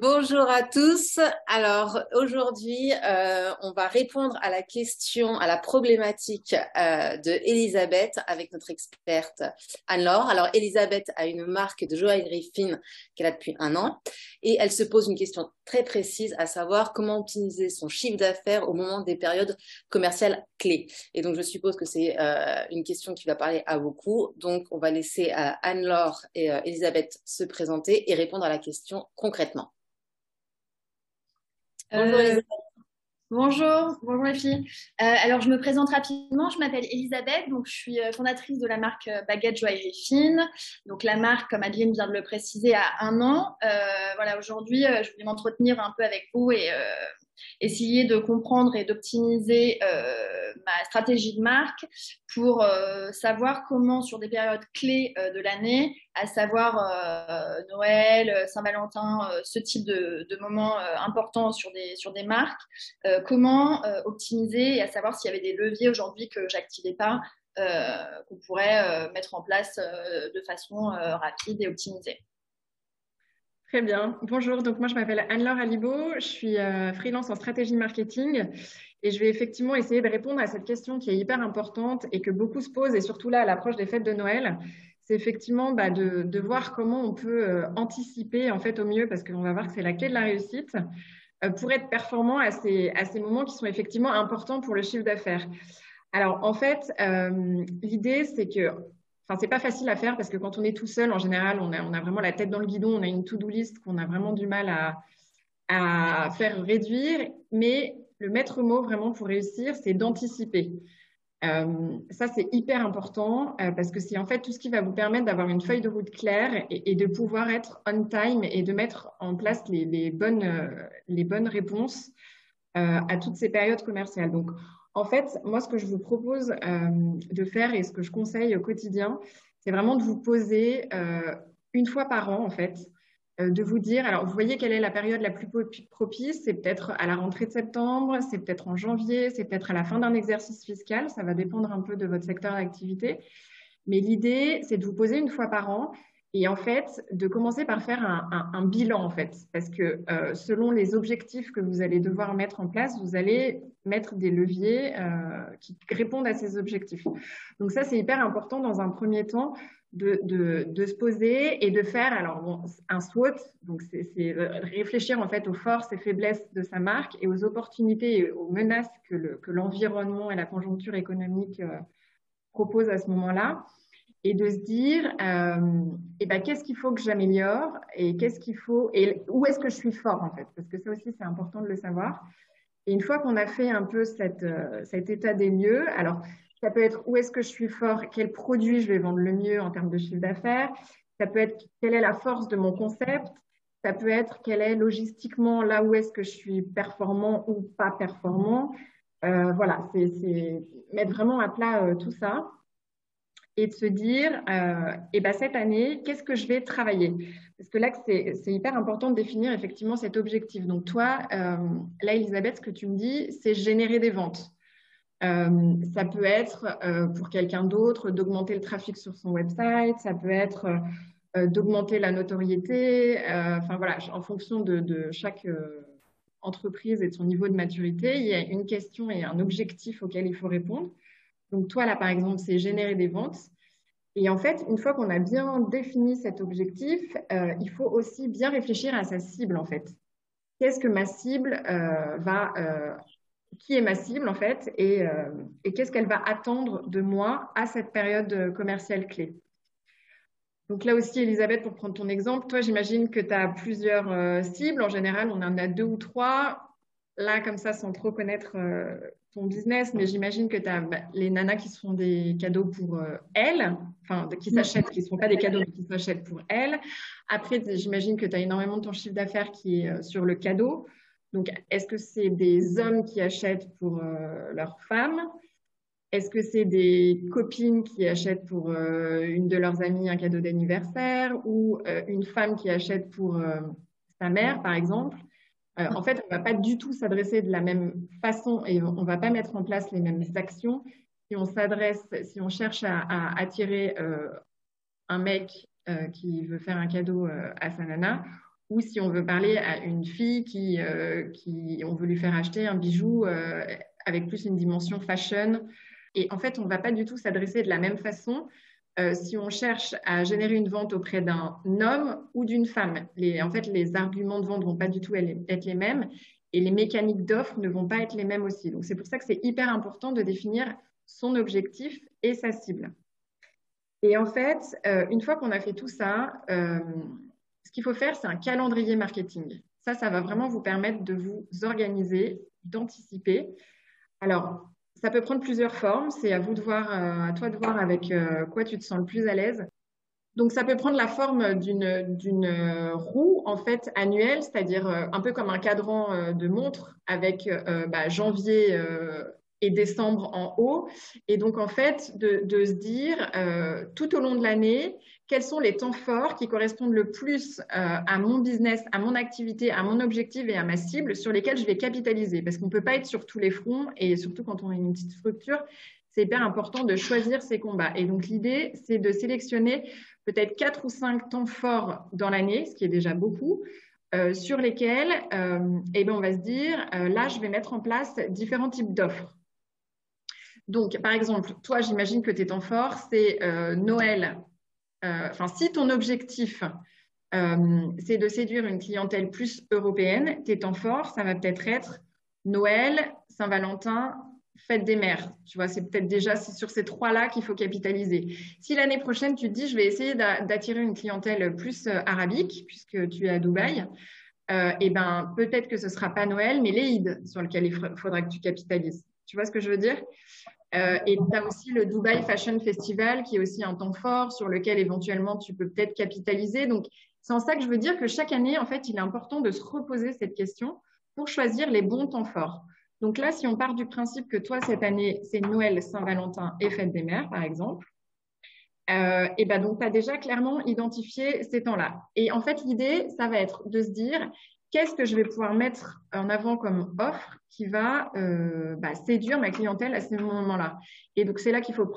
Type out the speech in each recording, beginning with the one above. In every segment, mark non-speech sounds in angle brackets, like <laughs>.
Bonjour à tous. Alors aujourd'hui, euh, on va répondre à la question, à la problématique euh, de Elisabeth avec notre experte Anne-Laure. Alors Elisabeth a une marque de joaillerie fine qu'elle a depuis un an et elle se pose une question très précise, à savoir comment optimiser son chiffre d'affaires au moment des périodes commerciales clés. Et donc je suppose que c'est euh, une question qui va parler à beaucoup. Donc on va laisser Anne-Laure et Elisabeth se présenter et répondre à la question concrètement. Euh, bonjour, bonjour les filles. Euh, alors, je me présente rapidement. Je m'appelle Elisabeth, donc je suis euh, fondatrice de la marque Baguette Joaillerie Fine. Donc, la marque, comme Adeline vient de le préciser, a un an. voilà, aujourd'hui, je voulais m'entretenir un peu avec vous et essayer de comprendre et d'optimiser euh, ma stratégie de marque pour euh, savoir comment, sur des périodes clés euh, de l'année, à savoir Noël, Saint-Valentin, ce type de, de moments importants sur des, sur des marques, comment optimiser et à savoir s'il y avait des leviers aujourd'hui que j'activais pas, qu'on pourrait mettre en place de façon rapide et optimisée. Très bien. Bonjour, donc moi je m'appelle Anne-Laure Alibo, je suis euh, freelance en stratégie marketing et je vais effectivement essayer de répondre à cette question qui est hyper importante et que beaucoup se posent et surtout là à l'approche des fêtes de Noël. C'est effectivement bah, de, voir comment on peut euh, anticiper en fait au mieux parce qu'on va voir que c'est la clé de la réussite euh, pour être performant à ces, à ces moments qui sont effectivement importants pour le chiffre d'affaires. Alors en fait, l'idée c'est que C'est pas facile à faire parce que quand on est tout seul, en général, on a, vraiment la tête dans le guidon, on a une to-do list qu'on a vraiment du mal à, à, faire réduire. Mais le maître mot vraiment pour réussir, c'est d'anticiper. Euh, ça, c'est hyper important euh, parce que c'est en fait tout ce qui va vous permettre d'avoir une feuille de route claire et, de pouvoir être on time et de mettre en place les, bonnes, euh, les bonnes réponses à toutes ces périodes commerciales. Donc, en fait, moi, ce que je vous propose euh, de faire et ce que je conseille au quotidien, c'est vraiment de vous poser euh, une fois par an, en fait, euh, de vous dire, alors vous voyez quelle est la période la plus propice, c'est peut-être à la rentrée de septembre, c'est peut-être en janvier, c'est peut-être à la fin d'un exercice fiscal, ça va dépendre un peu de votre secteur d'activité. Mais l'idée, c'est de vous poser une fois par an et en fait, de commencer par faire un, bilan, en fait, parce que euh, selon les objectifs que vous allez devoir mettre en place, vous allez mettre des leviers euh, qui répondent à ces objectifs. Donc ça, c'est hyper important dans un premier temps de, de, se poser et de faire alors bon, un SWOT. Donc c'est réfléchir en fait aux forces et faiblesses de sa marque et aux opportunités et aux menaces que l'environnement le, que et la conjoncture économique euh, proposent à ce moment-là et de se dire euh, eh ben, qu'est-ce qu'il faut que j'améliore et qu'est-ce qu'il faut et où est-ce que je suis fort en fait? Parce que ça aussi c'est important de le savoir. Et une fois qu'on a fait un peu cette, euh, cet état des lieux alors ça peut être où est-ce que je suis fort quel produit je vais vendre le mieux en termes de chiffre d'affaires ça peut être quelle est la force de mon concept ça peut être quel est logistiquement là où est-ce que je suis performant ou pas performant. Euh, voilà c'est mettre vraiment à plat euh, tout ça et de se dire, euh, eh ben, cette année, qu'est-ce que je vais travailler? Parce que là, c'est hyper important de définir effectivement cet objectif. Donc toi, euh, là, Elisabeth, ce que tu me dis, c'est générer des ventes. Euh, ça peut être pour quelqu'un d'autre d'augmenter le trafic sur son website, ça peut être d'augmenter la notoriété. Enfin voilà, en fonction de chaque entreprise et de son niveau de maturité, il y a une question et un objectif auquel il faut répondre. Donc, toi, là, par exemple, c'est générer des ventes. Et en fait, une fois qu'on a bien défini cet objectif, euh, il faut aussi bien réfléchir à sa cible, en fait. Qu'est-ce que ma cible euh, va... Euh, qui est ma cible, en fait, et, et qu'est-ce qu'elle va attendre de moi à cette période commerciale clé? Donc là aussi, Elisabeth, pour prendre ton exemple, toi, j'imagine que tu as plusieurs cibles. En général, on en a deux ou trois. Là, comme ça, sans trop connaître ton business, mais j'imagine que tu as bah, les nanas qui sont des cadeaux pour euh, elles, enfin, qui s'achètent, qui ne sont pas des cadeaux, mais qui s'achètent pour elles. Après, j'imagine que tu as énormément de ton chiffre d'affaires qui est euh, sur le cadeau. Donc, est-ce que c'est des hommes qui achètent pour euh, leurs femmes? Est-ce que c'est des copines qui achètent pour une de leurs amies un cadeau d'anniversaire? Ou une femme qui achète pour sa mère, par exemple? Euh, en fait, on ne va pas du tout s'adresser de la même façon et on ne va pas mettre en place les mêmes actions. Si on s'adresse, si on cherche à, attirer euh, un mec euh, qui veut faire un cadeau à sa nana, ou si on veut parler à une fille qui, qui on veut lui faire acheter un bijou avec plus une dimension fashion. Et en fait, on ne va pas du tout s'adresser de la même façon euh, si on cherche à générer une vente auprès d'un homme ou d'une femme. Les, en fait, les arguments de vente ne vont pas du tout être les mêmes et les mécaniques d'offre ne vont pas être les mêmes aussi. Donc, c'est pour ça que c'est hyper important de définir son objectif et sa cible. Et en fait, euh, une fois qu'on a fait tout ça, euh, ce qu'il faut faire, c'est un calendrier marketing. Ça, ça va vraiment vous permettre de vous organiser, d'anticiper. Alors, ça peut prendre plusieurs formes. C'est à vous de voir, euh, à toi de voir avec euh, quoi tu te sens le plus à l'aise. Donc, ça peut prendre la forme d'une roue en fait annuelle, c'est-à-dire euh, un peu comme un cadran de montre avec bah, janvier et décembre en haut. Et donc, en fait, de se dire tout au long de l'année, quels sont les temps forts qui correspondent le plus euh, à mon business, à mon activité, à mon objectif et à ma cible sur lesquels je vais capitaliser? Parce qu'on ne peut pas être sur tous les fronts et surtout quand on a une petite structure, c'est hyper important de choisir ses combats. Et donc l'idée, c'est de sélectionner peut-être quatre ou cinq temps forts dans l'année, ce qui est déjà beaucoup, euh, sur lesquels euh, eh ben, on va se dire, là, je vais mettre en place différents types d'offres. Donc, par exemple, toi, j'imagine que tes temps forts, c'est Noël enfin, si ton objectif, euh, c'est de séduire une clientèle plus européenne, tes temps forts, ça va peut-être être Noël, Saint-Valentin, fête des mères. Tu vois, c'est peut-être déjà sur ces trois-là qu'il faut capitaliser. Si l'année prochaine, tu te dis, je vais essayer d'attirer une clientèle plus euh, arabique, puisque tu es à Dubaï, euh, et eh ben peut-être que ce sera pas Noël, mais l'Eid sur lequel il faudra que tu capitalises. Tu vois ce que je veux dire? Euh, et tu as aussi le Dubai Fashion Festival qui est aussi un temps fort sur lequel éventuellement tu peux peut-être capitaliser. Donc, c'est en ça que je veux dire que chaque année, en fait, il est important de se reposer cette question pour choisir les bons temps forts. Donc là, si on part du principe que toi, cette année, c'est Noël, Saint-Valentin et Fête des Mères, par exemple, euh, et ben donc tu as déjà clairement identifié ces temps-là. Et en fait, l'idée, ça va être de se dire, qu'est-ce que je vais pouvoir mettre en avant comme offre qui va euh, bah, séduire ma clientèle à ce moment-là. Et donc, c'est là qu'il faut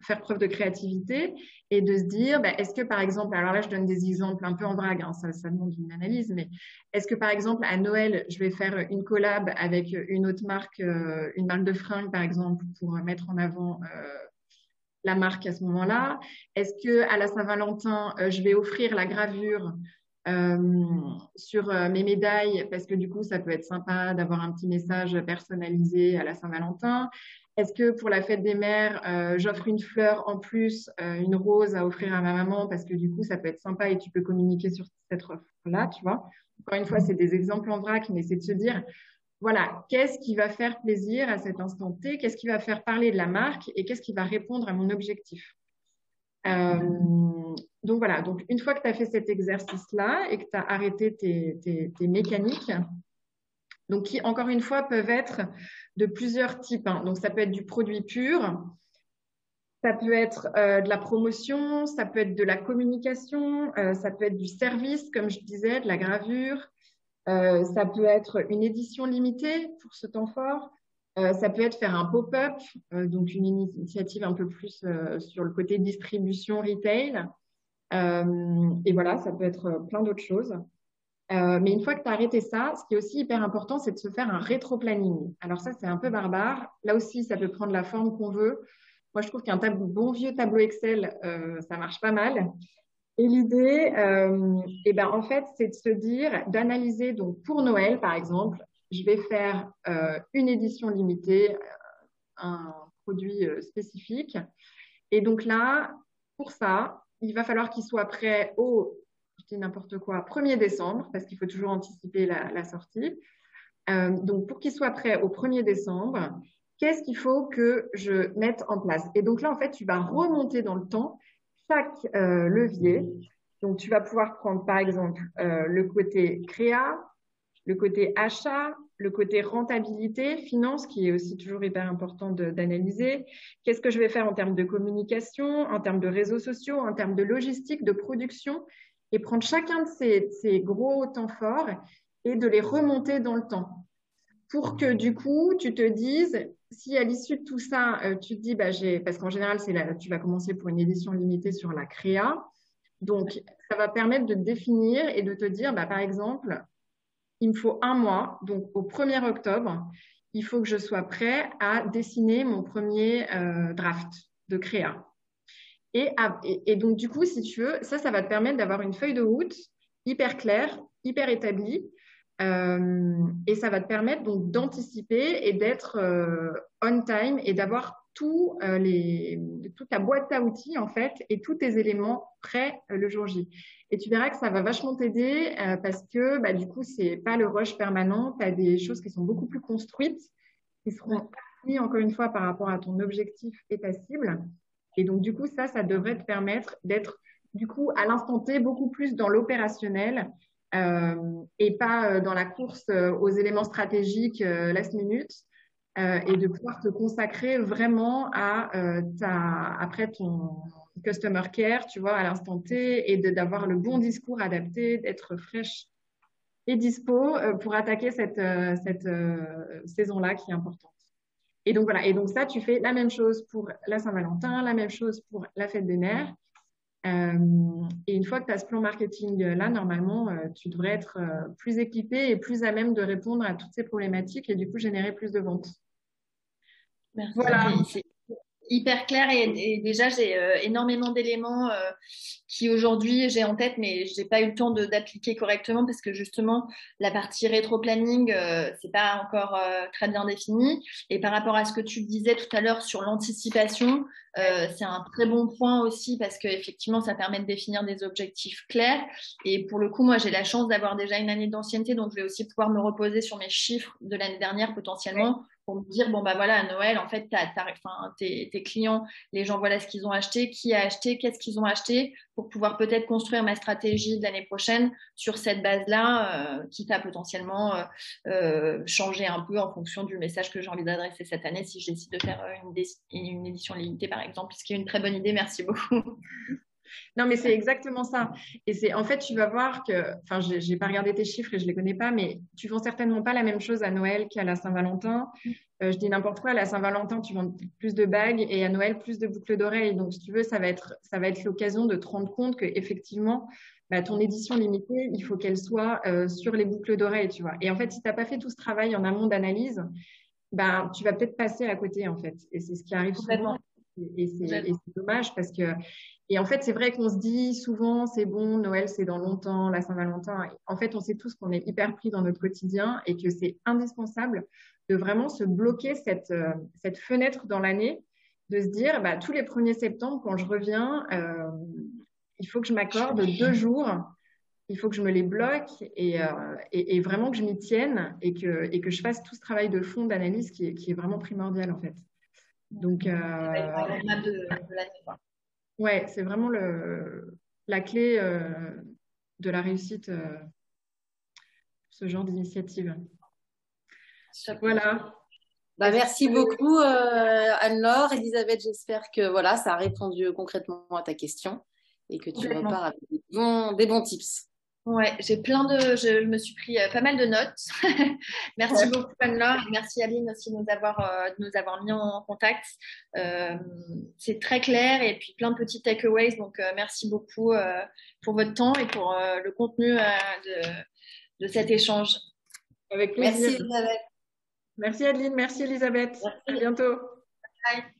faire preuve de créativité et de se dire, bah, est-ce que par exemple, alors là, je donne des exemples un peu en vrague, hein, ça, demande une analyse, mais est-ce que par exemple, à Noël, je vais faire une collab avec une autre marque, euh, une marque de fringues, par exemple, pour mettre en avant euh, la marque à ce moment-là? Est-ce que à la Saint-Valentin, je vais offrir la gravure sur euh, mes médailles, parce que du coup, ça peut être sympa d'avoir un petit message personnalisé à la Saint-Valentin. Est-ce que pour la fête des mères, euh, j'offre une fleur en plus, une rose à offrir à ma maman, parce que du coup, ça peut être sympa et tu peux communiquer sur cette offre-là, tu vois. Encore une fois, c'est des exemples en vrac, mais c'est de se dire, voilà, qu'est-ce qui va faire plaisir à cet instant T? Qu'est-ce qui va faire parler de la marque? Et qu'est-ce qui va répondre à mon objectif? euh, donc voilà, donc une fois que tu as fait cet exercice-là et que tu as arrêté tes, mécaniques, donc qui encore une fois peuvent être de plusieurs types. Hein. Donc ça peut être du produit pur, ça peut être euh, de la promotion, ça peut être de la communication, euh, ça peut être du service, comme je disais, de la gravure, ça peut être une édition limitée pour ce temps fort, euh, ça peut être faire un pop-up, euh, donc une initiative un peu plus euh, sur le côté distribution retail. et voilà, ça peut être plein d'autres choses. mais une fois que tu as arrêté ça, ce qui est aussi hyper important, c'est de se faire un rétro-planning. Alors ça, c'est un peu barbare. Là aussi, ça peut prendre la forme qu'on veut. Moi, je trouve qu'un bon vieux tableau Excel, ça marche pas mal. Et l'idée, eh ben, en fait, c'est de se dire, d'analyser, donc pour Noël, par exemple, je vais faire euh, une édition limitée, euh, un produit euh, spécifique. Et donc là, pour ça, il va falloir qu'il soit prêt au, n'importe quoi, 1er décembre, parce qu'il faut toujours anticiper la, sortie. donc, pour qu'il soit prêt au 1er décembre, qu'est-ce qu'il faut que je mette en place? Et donc là, en fait, tu vas remonter dans le temps chaque levier. Donc, tu vas pouvoir prendre, par exemple, le côté créa, le côté achat, le côté rentabilité, finance, qui est aussi toujours hyper important d'analyser. Qu'est-ce que je vais faire en termes de communication, en termes de réseaux sociaux, en termes de logistique, de production, et prendre chacun de ces, gros temps forts et de les remonter dans le temps. Pour que du coup, tu te dises, si à l'issue de tout ça, euh, tu te dis, bah, parce qu'en général, c'est tu vas commencer pour une édition limitée sur la créa, Donc, ça va permettre de définir et de te dire, bah, par exemple, il me faut un mois, donc au 1er octobre, il faut que je sois prêt à dessiner mon premier euh, draft de créa. Et, donc, du coup, si tu veux, ça, ça va te permettre d'avoir une feuille de route hyper claire, hyper établie. Euh, et ça va te permettre donc d'anticiper et d'être euh, on time et d'avoir tout, euh, les, toute ta boîte à outils en fait et tous tes éléments prêts euh, le jour J. Et tu verras que ça va vachement t'aider euh, parce que bah, du coup, c'est pas le rush permanent. Tu as des choses qui sont beaucoup plus construites, qui seront mises encore une fois par rapport à ton objectif et ta cible. Et donc, du coup, ça, ça devrait te permettre d'être du coup à l'instant T beaucoup plus dans l'opérationnel euh, et pas dans la course aux éléments stratégiques last minute. Euh, et de pouvoir te consacrer vraiment à euh, ta, après ton customer care, tu vois, à l'instant T, et d'avoir le bon discours adapté, d'être fraîche et dispo euh, pour attaquer cette, cette saison-là qui est importante. Et donc voilà, et donc ça, tu fais la même chose pour la Saint-Valentin, la même chose pour la fête des mères. et une fois que tu as ce plan marketing là, normalement, tu devrais être plus équipé et plus à même de répondre à toutes ces problématiques et du coup générer plus de ventes. Merci. Voilà. C'est hyper clair et, déjà j'ai euh, énormément d'éléments euh, qui aujourd'hui j'ai en tête mais j'ai pas eu le temps d'appliquer correctement parce que justement la partie rétro-planning euh, c'est pas encore très bien défini. Et par rapport à ce que tu disais tout à l'heure sur l'anticipation c'est un très bon point aussi parce que effectivement ça permet de définir des objectifs clairs. Et pour le coup moi j'ai la chance d'avoir déjà une année d'ancienneté donc je vais aussi pouvoir me reposer sur mes chiffres de l'année dernière potentiellement pour me dire bon bah voilà à Noël en fait tes, tes, clients les gens voilà ce qu'ils ont acheté qui a acheté qu'est-ce qu'ils ont acheté pour pouvoir peut-être construire ma stratégie de l'année prochaine sur cette base là euh, quitte à potentiellement euh, euh, changer un peu en fonction du message que j'ai envie d'adresser cette année si je décide de faire une, une édition limitée par exemple ce qui est une très bonne idée. Merci beaucoup non, mais c'est exactement ça. Et c'est en fait, tu vas voir que, enfin, j'ai pas regardé tes chiffres et je les connais pas, mais tu vends certainement pas la même chose à Noël qu'à la Saint-Valentin. Euh, je dis n'importe quoi. À la Saint-Valentin, tu vends plus de bagues et à Noël plus de boucles d'oreilles. Donc, si tu veux, ça va être, ça va être l'occasion de te rendre compte que effectivement, bah, ton édition limitée, il faut qu'elle soit euh, sur les boucles d'oreilles, tu vois. Et en fait, si tu n'as pas fait tout ce travail en amont d'analyse, ben, tu vas peut-être passer à côté, en fait. Et c'est ce qui arrive souvent. Et c'est dommage parce que et en fait, c'est vrai qu'on se dit souvent, c'est bon, Noël, c'est dans longtemps, la Saint-Valentin. En fait, on sait tous qu'on est hyper pris dans notre quotidien et que c'est indispensable de vraiment se bloquer cette, euh, cette fenêtre dans l'année, de se dire, bah, tous les 1er septembre, quand je reviens, euh, il faut que je m'accorde deux jours, il faut que je me les bloque et, euh, et, vraiment que je m'y tienne et que, et que je fasse tout ce travail de fond d'analyse qui qui est vraiment primordial en fait. Donc, Ouais, c'est vraiment le, la clé euh, de la réussite, euh, ce genre d'initiative. Voilà. Bah, merci beaucoup euh, Anne-Laure, Elisabeth. J'espère que voilà, ça a répondu concrètement à ta question et que tu repars avec des bons, des bons tips. Ouais, j'ai plein de, je me suis pris euh, pas mal de notes. <laughs> merci beaucoup Anne-Laure, merci Aline aussi de nous avoir, euh, de nous avoir mis en contact. Euh, c'est très clair et puis plein de petits takeaways. Donc merci beaucoup pour votre temps et pour le contenu de, de cet échange. Avec plaisir. Merci Elisabeth. Merci Adeline, merci Elisabeth. À bientôt. Bye.